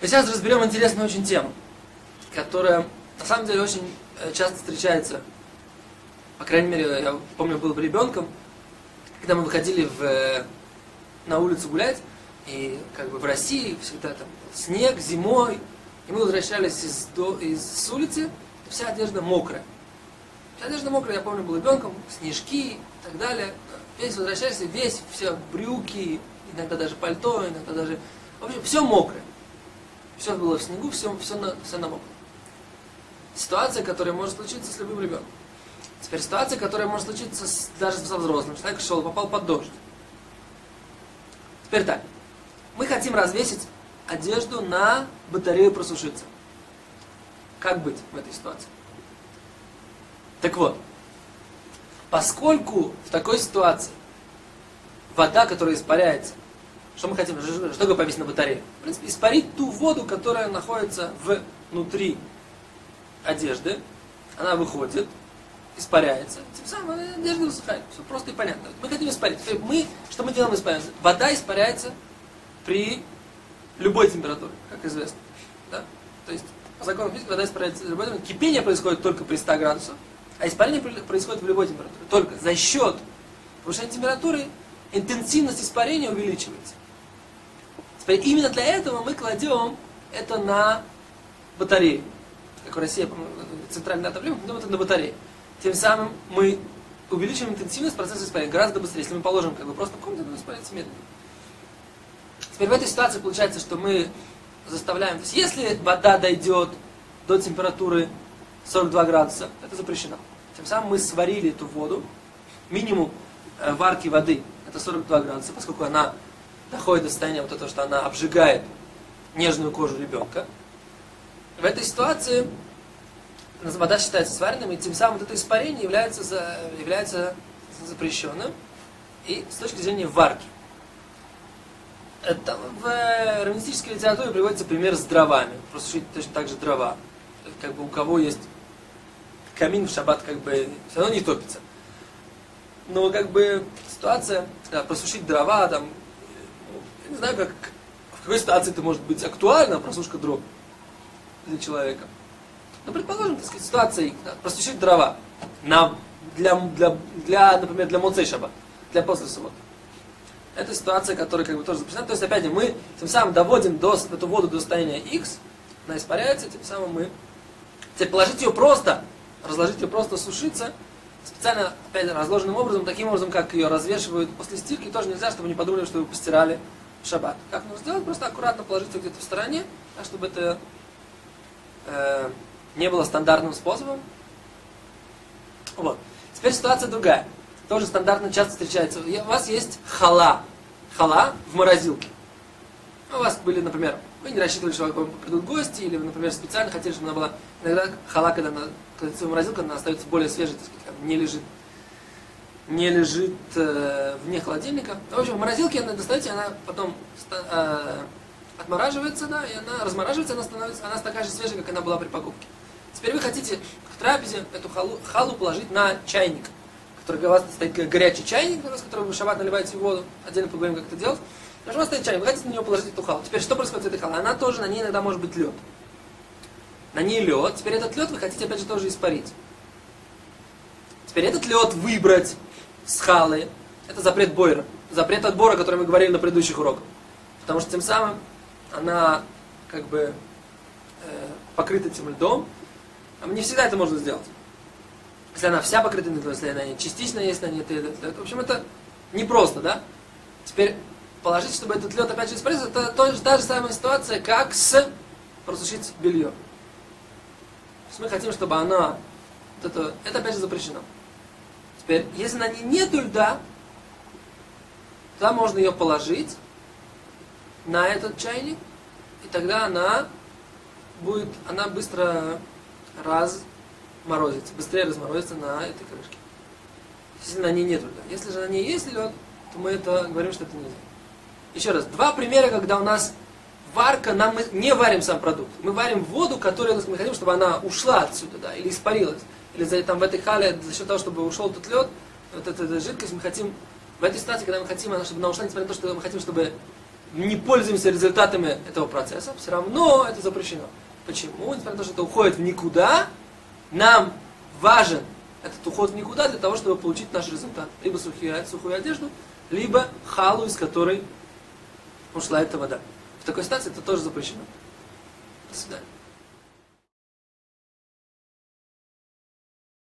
Сейчас разберем интересную очень тему, которая на самом деле очень э, часто встречается. По крайней мере, я помню, был ребенком, когда мы выходили в, э, на улицу гулять, и как бы в России всегда там снег зимой, и мы возвращались из, до, из с улицы, вся одежда мокрая. Вся одежда мокрая, я помню, был ребенком, снежки и так далее. Весь возвращаешься, весь, все брюки, иногда даже пальто, иногда даже... В общем, все мокрое. Все было в снегу, все, все, на, все намокло. Ситуация, которая может случиться с любым ребенком. Теперь ситуация, которая может случиться с, даже со взрослым. Человек шел, попал под дождь. Теперь так. Мы хотим развесить одежду на батарею просушиться. Как быть в этой ситуации? Так вот, поскольку в такой ситуации вода, которая испаряется, что мы хотим? Что такое повесить на батарею? В принципе, испарить ту воду, которая находится внутри одежды. Она выходит, испаряется. Тем самым одежда высыхает. Все просто и понятно. Мы хотим испарить. Мы, что мы делаем испаряем? Вода испаряется при любой температуре, как известно. Да? То есть, по закону физики, вода испаряется при любой температуре. Кипение происходит только при 100 градусах, а испарение происходит в любой температуре. Только за счет повышения температуры интенсивность испарения увеличивается. Именно для этого мы кладем это на батарею. Как в России, центральная дата мы кладем это на батарею. Тем самым мы увеличиваем интенсивность процесса испарения гораздо быстрее. Если мы положим как бы просто в комнату, то испаряется медленно. Теперь в этой ситуации получается, что мы заставляем, то есть если вода дойдет до температуры 42 градуса, это запрещено. Тем самым мы сварили эту воду, минимум э, варки воды, это 42 градуса, поскольку она доходит до состояния вот этого, что она обжигает нежную кожу ребенка. В этой ситуации вода считается сваренным, и тем самым вот это испарение является, за, является запрещенным и с точки зрения варки. Это, в раввинистической литературе приводится пример с дровами. Просто точно так же дрова. Как бы у кого есть камин в шаббат, как бы все равно не топится. Но как бы ситуация, да, просушить дрова, там, не знаю, как, в какой ситуации это может быть актуально, просушка дров для человека. Но предположим, так сказать, ситуация, просушить дрова на, для, для, для, например, для Моцей Шаба, для после субботы. Это ситуация, которая как бы тоже запрещена. То есть, опять же, мы тем самым доводим до, эту воду до состояния X, она испаряется, тем самым мы... Теперь положить ее просто, разложить ее просто сушиться, специально, опять же, разложенным образом, таким образом, как ее развешивают после стирки, тоже нельзя, чтобы не подумали, что вы постирали шаббат. Как нужно сделать? Просто аккуратно положить ее где-то в стороне, так, чтобы это э, не было стандартным способом. Вот. Теперь ситуация другая. Тоже стандартно часто встречается. У вас есть хала. Хала в морозилке. У вас были, например, вы не рассчитывали, что вам придут гости, или вы, например, специально хотели, чтобы она была... Иногда хала, когда она, когда морозилка, она остается более свежей, так сказать, не лежит не лежит э, вне холодильника. В общем, в морозилке она достаете, она потом э, отмораживается, да, и она размораживается, она становится, она такая же свежая, как она была при покупке. Теперь вы хотите к трапезе эту халу, халу положить на чайник, который у вас стоит горячий чайник, с которого вы в шаббат наливаете воду, отдельно поговорим, как это делать. у вас стоит чайник, вы хотите на него положить эту халу. Теперь что происходит с этой халой? Она тоже, на ней иногда может быть лед. На ней лед, теперь этот лед вы хотите опять же тоже испарить. Теперь этот лед выбрать с халы, это запрет бойра. Запрет отбора, о котором мы говорили на предыдущих уроках. Потому что тем самым она как бы э, покрыта этим льдом. А не всегда это можно сделать. Если она вся покрыта льдом, если она частично есть на ней этот лед. В общем, это непросто, да? Теперь положить, чтобы этот лед опять же испарился, это тоже та же самая ситуация, как с просушить белье. То есть мы хотим, чтобы она, вот это, это опять же запрещено. Теперь, если на ней нет льда, тогда можно ее положить на этот чайник, и тогда она будет, она быстро разморозится, быстрее разморозится на этой крышке. Если на ней нет льда. Если же на ней есть лед, то мы это говорим, что это нельзя. Еще раз, два примера, когда у нас варка, нам мы не варим сам продукт. Мы варим воду, которую мы хотим, чтобы она ушла отсюда, да, или испарилась или за, там, в этой хале, за счет того, чтобы ушел этот лед, вот эта, эта жидкость, мы хотим, в этой ситуации, когда мы хотим, чтобы она ушла, несмотря на то, что мы хотим, чтобы не пользуемся результатами этого процесса, все равно это запрещено. Почему? Несмотря на то, что это уходит в никуда, нам важен этот уход в никуда для того, чтобы получить наш результат. Либо сухие, сухую одежду, либо халу, из которой ушла эта вода. В такой ситуации это тоже запрещено. До свидания.